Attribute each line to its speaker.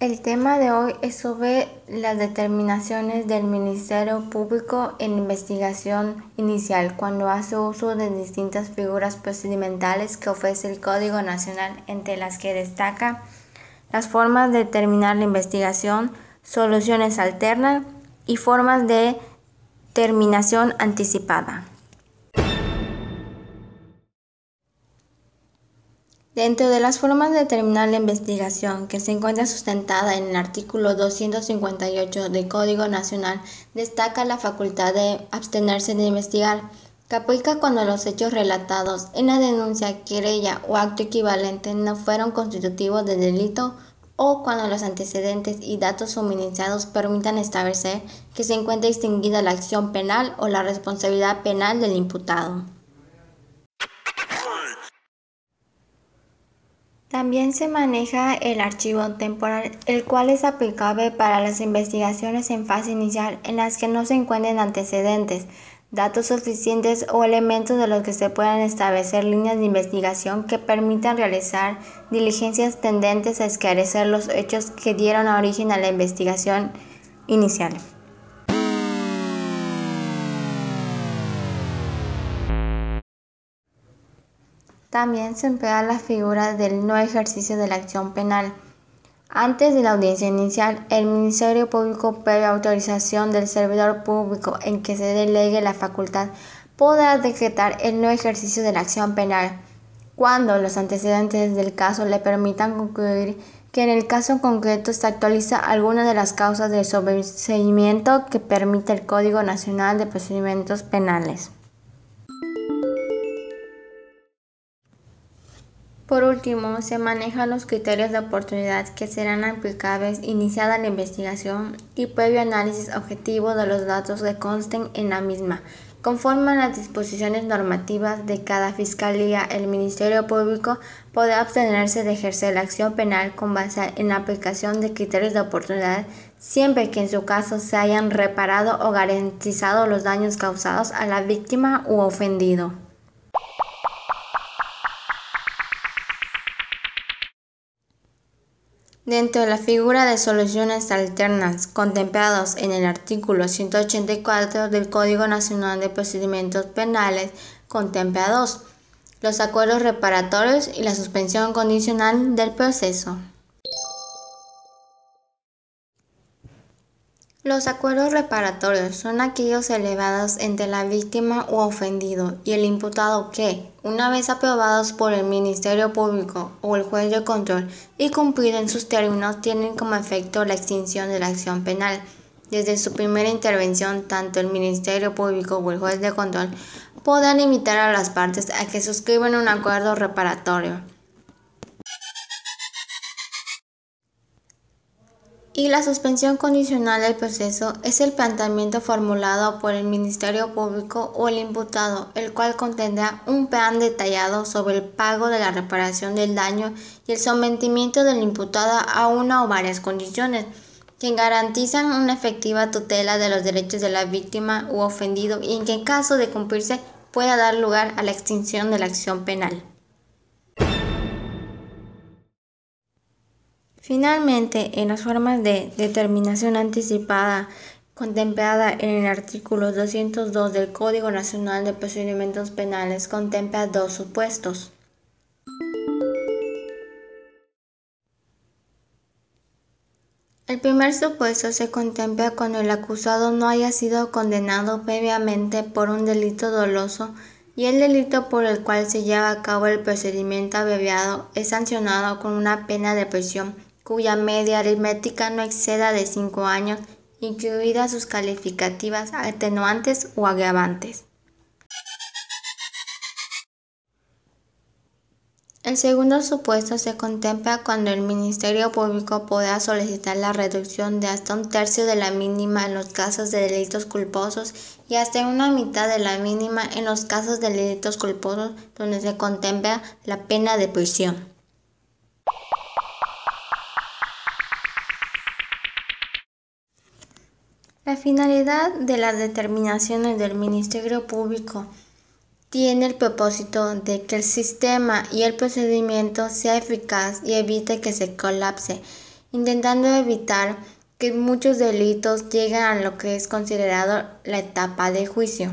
Speaker 1: El tema de hoy es sobre las determinaciones del Ministerio Público en investigación inicial cuando hace uso de distintas figuras procedimentales que ofrece el Código Nacional, entre las que destaca las formas de determinar la investigación, soluciones alternas y formas de terminación anticipada. Dentro de las formas de determinar la investigación, que se encuentra sustentada en el artículo 258 del Código Nacional, destaca la facultad de abstenerse de investigar, que cuando los hechos relatados en la denuncia, querella o acto equivalente no fueron constitutivos de delito o cuando los antecedentes y datos suministrados permitan establecer que se encuentra extinguida la acción penal o la responsabilidad penal del imputado. También se maneja el archivo temporal, el cual es aplicable para las investigaciones en fase inicial en las que no se encuentren antecedentes, datos suficientes o elementos de los que se puedan establecer líneas de investigación que permitan realizar diligencias tendentes a esclarecer los hechos que dieron origen a la investigación inicial. También se emplea la figura del no ejercicio de la acción penal. Antes de la audiencia inicial, el Ministerio Público, previa autorización del servidor público en que se delegue la facultad, podrá decretar el no ejercicio de la acción penal cuando los antecedentes del caso le permitan concluir que en el caso concreto se actualiza alguna de las causas del sobreseimiento que permite el Código Nacional de Procedimientos Penales. Por último, se manejan los criterios de oportunidad que serán aplicables iniciada la investigación y previo análisis objetivo de los datos que consten en la misma. Conforme a las disposiciones normativas de cada fiscalía, el Ministerio Público podrá abstenerse de ejercer la acción penal con base en la aplicación de criterios de oportunidad siempre que en su caso se hayan reparado o garantizado los daños causados a la víctima u ofendido. Dentro de la figura de soluciones alternas contemplados en el artículo 184 del Código Nacional de Procedimientos Penales, contempla dos, los acuerdos reparatorios y la suspensión condicional del proceso. Los acuerdos reparatorios son aquellos elevados entre la víctima u ofendido y el imputado que, una vez aprobados por el Ministerio Público o el juez de control y cumplido en sus términos, tienen como efecto la extinción de la acción penal. Desde su primera intervención, tanto el Ministerio Público o el juez de control podrán invitar a las partes a que suscriban un acuerdo reparatorio. Y la suspensión condicional del proceso es el planteamiento formulado por el Ministerio Público o el imputado, el cual contendrá un plan detallado sobre el pago de la reparación del daño y el sometimiento del imputado a una o varias condiciones que garantizan una efectiva tutela de los derechos de la víctima u ofendido y en que en caso de cumplirse pueda dar lugar a la extinción de la acción penal. Finalmente, en las formas de determinación anticipada contemplada en el artículo 202 del Código Nacional de Procedimientos Penales contempla dos supuestos. El primer supuesto se contempla cuando el acusado no haya sido condenado previamente por un delito doloso y el delito por el cual se lleva a cabo el procedimiento abreviado es sancionado con una pena de prisión cuya media aritmética no exceda de 5 años, incluidas sus calificativas atenuantes o agravantes. El segundo supuesto se contempla cuando el Ministerio Público podrá solicitar la reducción de hasta un tercio de la mínima en los casos de delitos culposos y hasta una mitad de la mínima en los casos de delitos culposos donde se contempla la pena de prisión. La finalidad de las determinaciones del Ministerio Público tiene el propósito de que el sistema y el procedimiento sea eficaz y evite que se colapse intentando evitar que muchos delitos lleguen a lo que es considerado la etapa de juicio.